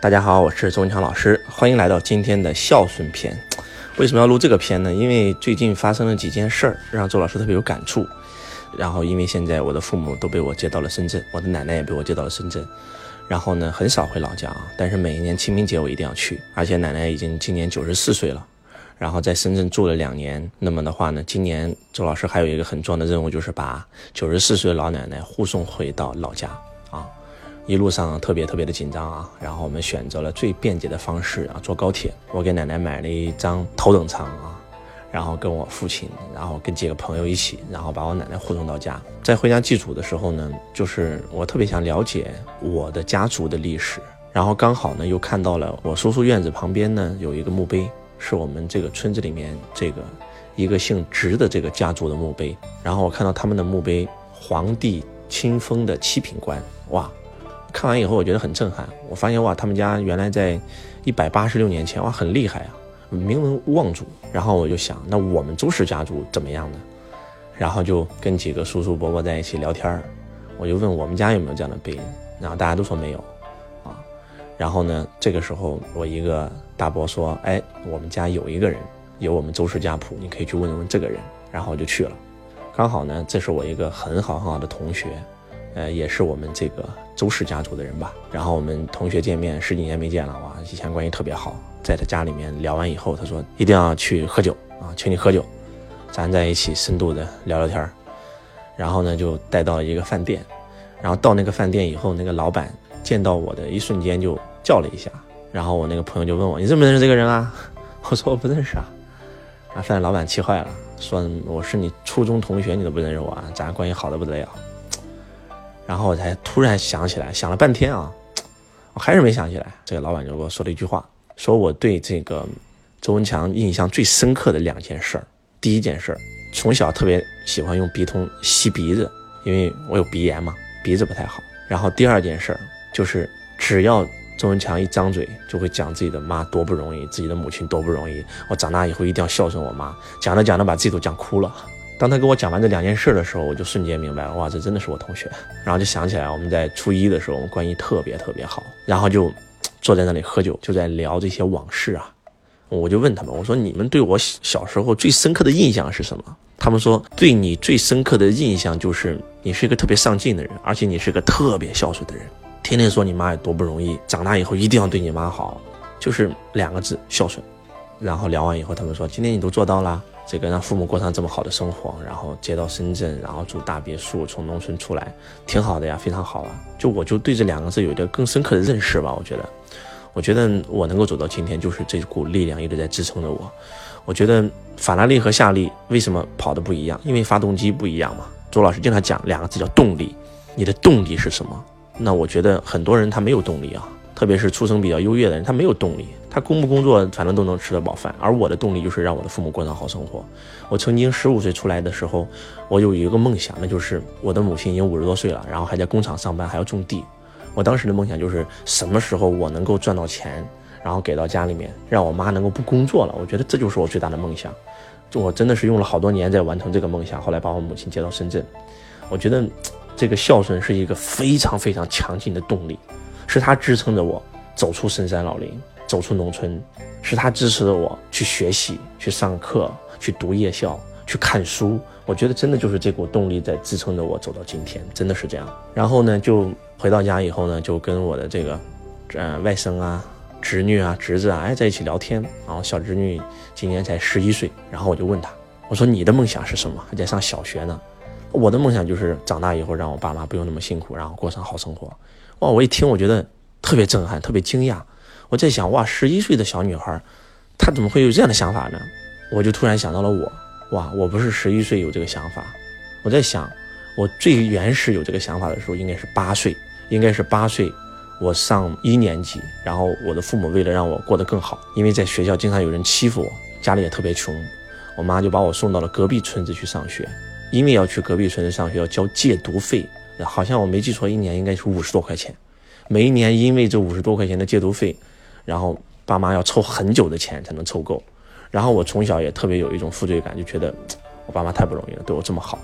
大家好，我是周文强老师，欢迎来到今天的孝顺篇。为什么要录这个篇呢？因为最近发生了几件事儿，让周老师特别有感触。然后，因为现在我的父母都被我接到了深圳，我的奶奶也被我接到了深圳。然后呢，很少回老家啊，但是每一年清明节我一定要去。而且奶奶已经今年九十四岁了，然后在深圳住了两年。那么的话呢，今年周老师还有一个很重要的任务，就是把九十四岁的老奶奶护送回到老家。一路上特别特别的紧张啊，然后我们选择了最便捷的方式啊，坐高铁。我给奶奶买了一张头等舱啊。然后跟我父亲，然后跟几个朋友一起，然后把我奶奶护送到家。在回家祭祖的时候呢，就是我特别想了解我的家族的历史。然后刚好呢，又看到了我叔叔院子旁边呢有一个墓碑，是我们这个村子里面这个一个姓直的这个家族的墓碑。然后我看到他们的墓碑，皇帝亲封的七品官，哇！看完以后我觉得很震撼。我发现哇，他们家原来在一百八十六年前哇很厉害啊。名门望族，然后我就想，那我们周氏家族怎么样呢？然后就跟几个叔叔伯伯在一起聊天儿，我就问我们家有没有这样的碑，然后大家都说没有，啊，然后呢，这个时候我一个大伯说，哎，我们家有一个人有我们周氏家谱，你可以去问问这个人，然后我就去了，刚好呢，这是我一个很好很好的同学。呃，也是我们这个周氏家族的人吧。然后我们同学见面十几年没见了，哇，以前关系特别好。在他家里面聊完以后，他说一定要去喝酒啊，请你喝酒，咱在一起深度的聊聊天儿然后呢，就带到一个饭店。然后到那个饭店以后，那个老板见到我的一瞬间就叫了一下。然后我那个朋友就问我，你认不认识这个人啊？我说我不认识啊。啊，饭店老板气坏了，说我是你初中同学，你都不认识我啊？咱关系好的不得了。然后我才突然想起来，想了半天啊，我还是没想起来。这个老板就跟我说了一句话，说我对这个周文强印象最深刻的两件事儿。第一件事儿，从小特别喜欢用鼻通吸鼻子，因为我有鼻炎嘛，鼻子不太好。然后第二件事儿，就是只要周文强一张嘴，就会讲自己的妈多不容易，自己的母亲多不容易，我长大以后一定要孝顺我妈。讲着讲着，把自己都讲哭了。当他跟我讲完这两件事的时候，我就瞬间明白了，哇，这真的是我同学。然后就想起来，我们在初一的时候，我们关系特别特别好。然后就坐在那里喝酒，就在聊这些往事啊。我就问他们，我说你们对我小时候最深刻的印象是什么？他们说，对你最深刻的印象就是你是一个特别上进的人，而且你是个特别孝顺的人，天天说你妈有多不容易，长大以后一定要对你妈好，就是两个字孝顺。然后聊完以后，他们说今天你都做到了。这个让父母过上这么好的生活，然后接到深圳，然后住大别墅，从农村出来，挺好的呀，非常好啊。就我就对这两个字有一个更深刻的认识吧。我觉得，我觉得我能够走到今天，就是这股力量一直在支撑着我。我觉得法拉利和夏利为什么跑的不一样？因为发动机不一样嘛。周老师经常讲两个字叫动力，你的动力是什么？那我觉得很多人他没有动力啊。特别是出生比较优越的人，他没有动力，他工不工作反正都能吃得饱饭。而我的动力就是让我的父母过上好生活。我曾经十五岁出来的时候，我有一个梦想，那就是我的母亲已经五十多岁了，然后还在工厂上班，还要种地。我当时的梦想就是什么时候我能够赚到钱，然后给到家里面，让我妈能够不工作了。我觉得这就是我最大的梦想。我真的是用了好多年在完成这个梦想。后来把我母亲接到深圳，我觉得这个孝顺是一个非常非常强劲的动力。是他支撑着我走出深山老林，走出农村，是他支持着我去学习、去上课、去读夜校、去看书。我觉得真的就是这股动力在支撑着我走到今天，真的是这样。然后呢，就回到家以后呢，就跟我的这个，呃，外甥啊、侄女啊、侄子啊，哎，在一起聊天。然后小侄女今年才十一岁，然后我就问她，我说你的梦想是什么？还在上小学呢。我的梦想就是长大以后让我爸妈不用那么辛苦，然后过上好生活。哇！我一听，我觉得特别震撼，特别惊讶。我在想，哇，十一岁的小女孩，她怎么会有这样的想法呢？我就突然想到了我，哇，我不是十一岁有这个想法。我在想，我最原始有这个想法的时候，应该是八岁，应该是八岁，我上一年级，然后我的父母为了让我过得更好，因为在学校经常有人欺负我，家里也特别穷，我妈就把我送到了隔壁村子去上学，因为要去隔壁村子上学要交借读费。好像我没记错，一年应该是五十多块钱。每一年因为这五十多块钱的戒毒费，然后爸妈要凑很久的钱才能凑够。然后我从小也特别有一种负罪感，就觉得我爸妈太不容易了，对我这么好，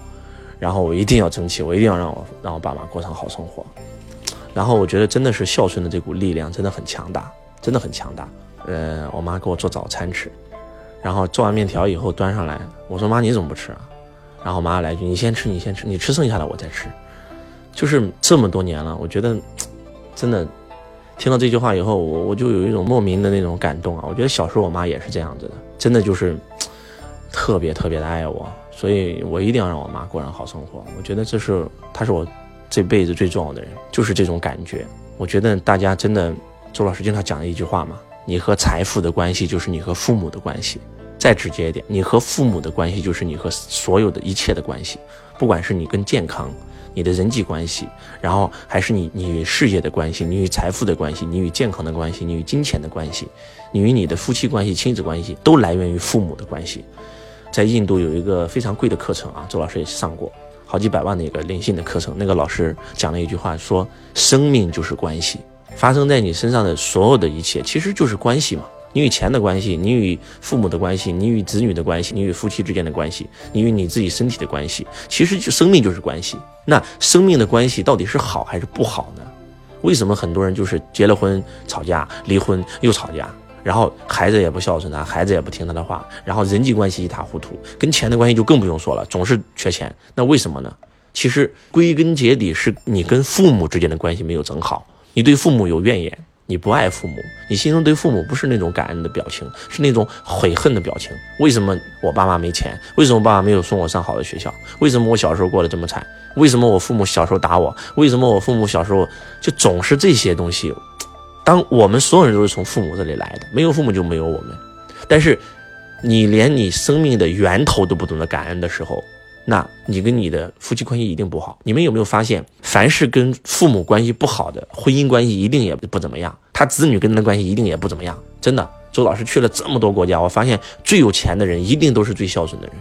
然后我一定要争气，我一定要让我让我爸妈过上好生活。然后我觉得真的是孝顺的这股力量真的很强大，真的很强大。呃，我妈给我做早餐吃，然后做完面条以后端上来，我说妈你怎么不吃啊？然后我妈来句你先吃你先吃，你吃剩下的我再吃。就是这么多年了，我觉得真的听到这句话以后，我我就有一种莫名的那种感动啊。我觉得小时候我妈也是这样子的，真的就是特别特别的爱我，所以我一定要让我妈过上好生活。我觉得这是她是我这辈子最重要的人，就是这种感觉。我觉得大家真的，周老师经常讲的一句话嘛，你和财富的关系就是你和父母的关系。再直接一点，你和父母的关系就是你和所有的一切的关系，不管是你跟健康。你的人际关系，然后还是你你与事业的关系，你与财富的关系，你与健康的关系，你与金钱的关系，你与你的夫妻关系、亲子关系，都来源于父母的关系。在印度有一个非常贵的课程啊，周老师也上过，好几百万的一个灵性的课程。那个老师讲了一句话，说生命就是关系，发生在你身上的所有的一切，其实就是关系嘛。你与钱的关系，你与父母的关系，你与子女的关系，你与夫妻之间的关系，你与你自己身体的关系，其实就生命就是关系。那生命的关系到底是好还是不好呢？为什么很多人就是结了婚吵架，离婚又吵架，然后孩子也不孝顺他，孩子也不听他的话，然后人际关系一塌糊涂，跟钱的关系就更不用说了，总是缺钱。那为什么呢？其实归根结底是你跟父母之间的关系没有整好，你对父母有怨言。你不爱父母，你心中对父母不是那种感恩的表情，是那种悔恨的表情。为什么我爸妈没钱？为什么爸爸没有送我上好的学校？为什么我小时候过得这么惨？为什么我父母小时候打我？为什么我父母小时候就总是这些东西？当我们所有人都是从父母这里来的，没有父母就没有我们。但是，你连你生命的源头都不懂得感恩的时候。那你跟你的夫妻关系一定不好。你们有没有发现，凡是跟父母关系不好的，婚姻关系一定也不怎么样。他子女跟他的关系一定也不怎么样。真的，周老师去了这么多国家，我发现最有钱的人一定都是最孝顺的人。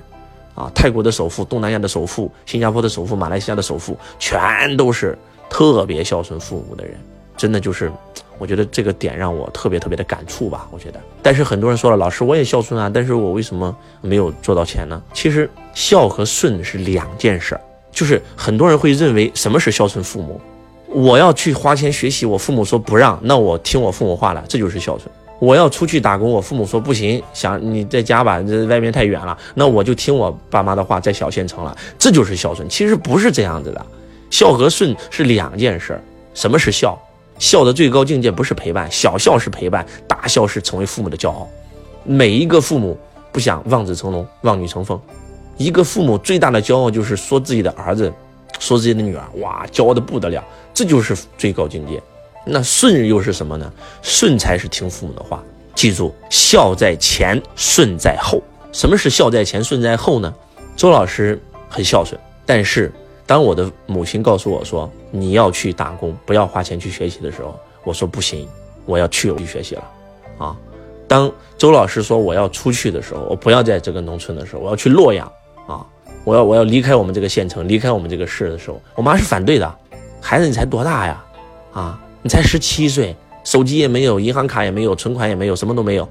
啊，泰国的首富、东南亚的首富、新加坡的首富、马来西亚的首富，全都是特别孝顺父母的人。真的就是。我觉得这个点让我特别特别的感触吧。我觉得，但是很多人说了，老师我也孝顺啊，但是我为什么没有做到钱呢？其实孝和顺是两件事儿。就是很多人会认为什么是孝顺父母？我要去花钱学习，我父母说不让，那我听我父母话了，这就是孝顺。我要出去打工，我父母说不行，想你在家吧，这外面太远了，那我就听我爸妈的话，在小县城了，这就是孝顺。其实不是这样子的，孝和顺是两件事儿。什么是孝？孝的最高境界不是陪伴，小孝是陪伴，大孝是成为父母的骄傲。每一个父母不想望子成龙、望女成凤，一个父母最大的骄傲就是说自己的儿子、说自己的女儿，哇，骄傲的不得了，这就是最高境界。那顺又是什么呢？顺才是听父母的话。记住，孝在前，顺在后。什么是孝在前，顺在后呢？周老师很孝顺，但是。当我的母亲告诉我说你要去打工，不要花钱去学习的时候，我说不行，我要去我去学习了，啊！当周老师说我要出去的时候，我不要在这个农村的时候，我要去洛阳，啊！我要我要离开我们这个县城，离开我们这个市的时候，我妈是反对的。孩子你才多大呀？啊，你才十七岁，手机也没有，银行卡也没有，存款也没有，什么都没有，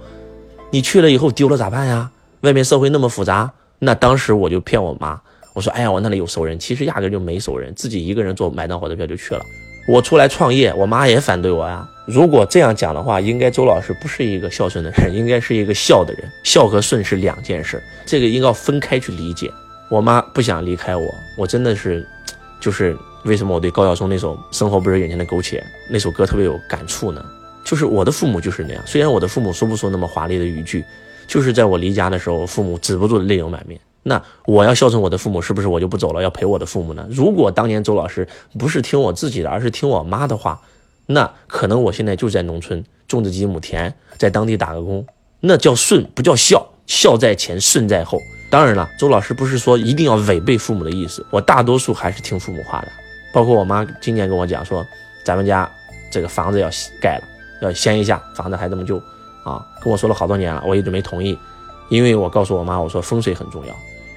你去了以后丢了咋办呀？外面社会那么复杂，那当时我就骗我妈。我说，哎呀，我那里有熟人，其实压根就没熟人，自己一个人坐买张火车票就去了。我出来创业，我妈也反对我呀。如果这样讲的话，应该周老师不是一个孝顺的人，应该是一个孝的人。孝和顺是两件事，这个应该分开去理解。我妈不想离开我，我真的是，就是为什么我对高晓松那首《生活不是眼前的苟且》那首歌特别有感触呢？就是我的父母就是那样，虽然我的父母说不出那么华丽的语句，就是在我离家的时候，父母止不住泪流满面。那我要孝顺我的父母，是不是我就不走了，要陪我的父母呢？如果当年周老师不是听我自己的，而是听我妈的话，那可能我现在就在农村种着几亩田，在当地打个工，那叫顺，不叫孝。孝在前，顺在后。当然了，周老师不是说一定要违背父母的意思，我大多数还是听父母话的。包括我妈今年跟我讲说，咱们家这个房子要盖了，要掀一下，房子还这么旧啊，跟我说了好多年了，我一直没同意，因为我告诉我妈，我说风水很重要。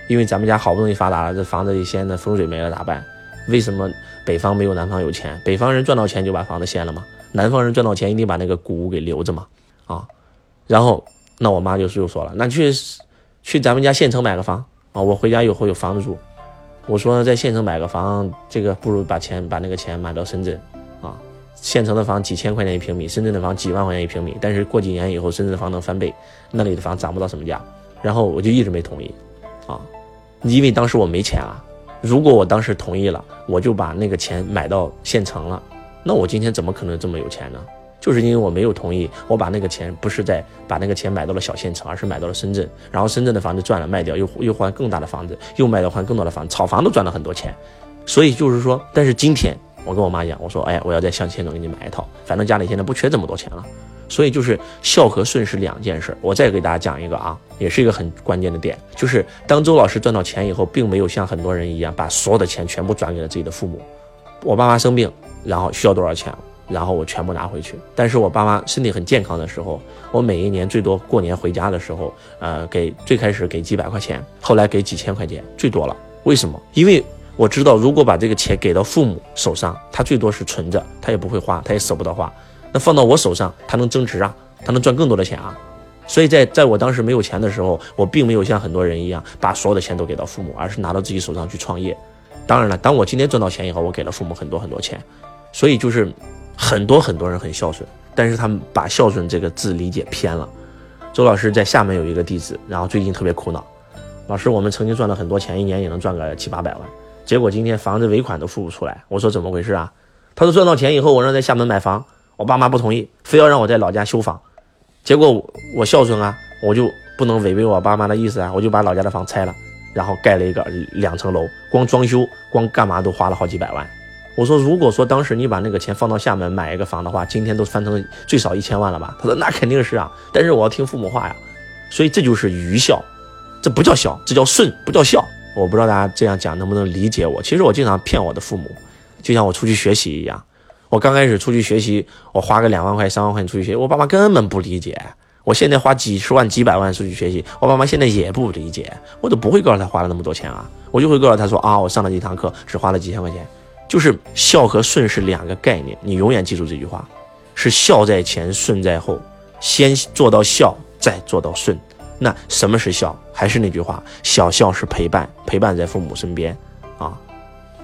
因为咱们家好不容易发达了，这房子一掀，那风水没了咋办？为什么北方没有南方有钱？北方人赚到钱就把房子掀了吗？南方人赚到钱一定把那个古屋给留着嘛？啊，然后那我妈就是又说了，那去去咱们家县城买个房啊！我回家以后有房子住。我说在县城买个房，这个不如把钱把那个钱买到深圳啊，县城的房几千块钱一平米，深圳的房几万块钱一平米，但是过几年以后，深圳的房能翻倍，那里的房涨不到什么价。然后我就一直没同意，啊，因为当时我没钱啊。如果我当时同意了，我就把那个钱买到县城了，那我今天怎么可能这么有钱呢？就是因为我没有同意，我把那个钱不是在把那个钱买到了小县城，而是买到了深圳，然后深圳的房子赚了卖掉，又又换更大的房子，又卖掉换更多的房子，炒房都赚了很多钱。所以就是说，但是今天我跟我妈讲，我说，哎，我要在向县城给你买一套，反正家里现在不缺这么多钱了。所以就是孝和顺是两件事。我再给大家讲一个啊，也是一个很关键的点，就是当周老师赚到钱以后，并没有像很多人一样把所有的钱全部转给了自己的父母。我爸妈生病，然后需要多少钱，然后我全部拿回去。但是我爸妈身体很健康的时候，我每一年最多过年回家的时候，呃，给最开始给几百块钱，后来给几千块钱，最多了。为什么？因为我知道，如果把这个钱给到父母手上，他最多是存着，他也不会花，他也舍不得花。那放到我手上，他能增值啊，他能赚更多的钱啊，所以在在我当时没有钱的时候，我并没有像很多人一样把所有的钱都给到父母，而是拿到自己手上去创业。当然了，当我今天赚到钱以后，我给了父母很多很多钱，所以就是很多很多人很孝顺，但是他们把孝顺这个字理解偏了。周老师在厦门有一个弟子，然后最近特别苦恼，老师，我们曾经赚了很多钱，一年也能赚个七八百万，结果今天房子尾款都付不出来。我说怎么回事啊？他说赚到钱以后，我让在厦门买房。我爸妈不同意，非要让我在老家修房，结果我孝顺啊，我就不能违背我爸妈的意思啊，我就把老家的房拆了，然后盖了一个两层楼，光装修光干嘛都花了好几百万。我说，如果说当时你把那个钱放到厦门买一个房的话，今天都翻成最少一千万了吧？他说那肯定是啊，但是我要听父母话呀，所以这就是愚孝，这不叫孝，这叫顺，不叫孝。我不知道大家这样讲能不能理解我？其实我经常骗我的父母，就像我出去学习一样。我刚开始出去学习，我花个两万块、三万块钱出去学习，我爸妈根本不理解。我现在花几十万、几百万出去学习，我爸妈现在也不理解，我都不会告诉他花了那么多钱啊，我就会告诉他说啊，我上了几堂课，只花了几千块钱。就是孝和顺是两个概念，你永远记住这句话，是孝在前，顺在后，先做到孝，再做到顺。那什么是孝？还是那句话，小孝是陪伴，陪伴在父母身边啊，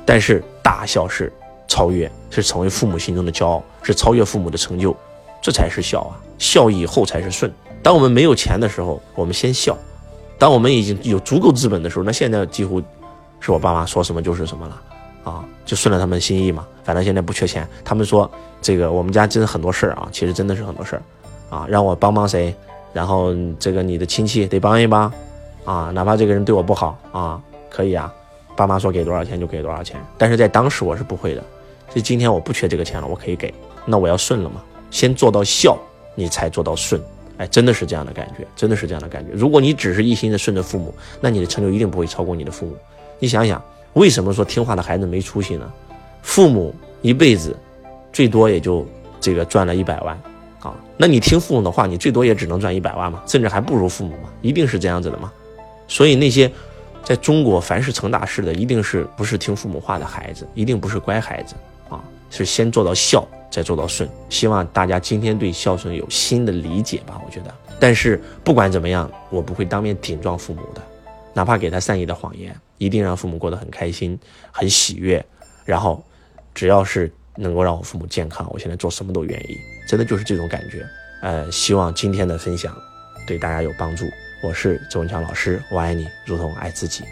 但是大孝是。超越是成为父母心中的骄傲，是超越父母的成就，这才是孝啊！孝以后才是顺。当我们没有钱的时候，我们先孝；当我们已经有足够资本的时候，那现在几乎是我爸妈说什么就是什么了啊，就顺了他们心意嘛。反正现在不缺钱，他们说这个我们家真的很多事儿啊，其实真的是很多事儿啊，让我帮帮谁，然后这个你的亲戚得帮一帮啊，哪怕这个人对我不好啊，可以啊，爸妈说给多少钱就给多少钱，但是在当时我是不会的。所以今天我不缺这个钱了，我可以给，那我要顺了嘛？先做到孝，你才做到顺。哎，真的是这样的感觉，真的是这样的感觉。如果你只是一心的顺着父母，那你的成就一定不会超过你的父母。你想想，为什么说听话的孩子没出息呢？父母一辈子最多也就这个赚了一百万啊，那你听父母的话，你最多也只能赚一百万嘛，甚至还不如父母嘛，一定是这样子的嘛。所以那些在中国凡是成大事的，一定是不是听父母话的孩子，一定不是乖孩子啊。是先做到孝，再做到顺。希望大家今天对孝顺有新的理解吧。我觉得，但是不管怎么样，我不会当面顶撞父母的，哪怕给他善意的谎言，一定让父母过得很开心、很喜悦。然后，只要是能够让我父母健康，我现在做什么都愿意。真的就是这种感觉。呃，希望今天的分享对大家有帮助。我是周文强老师，我爱你，如同爱自己。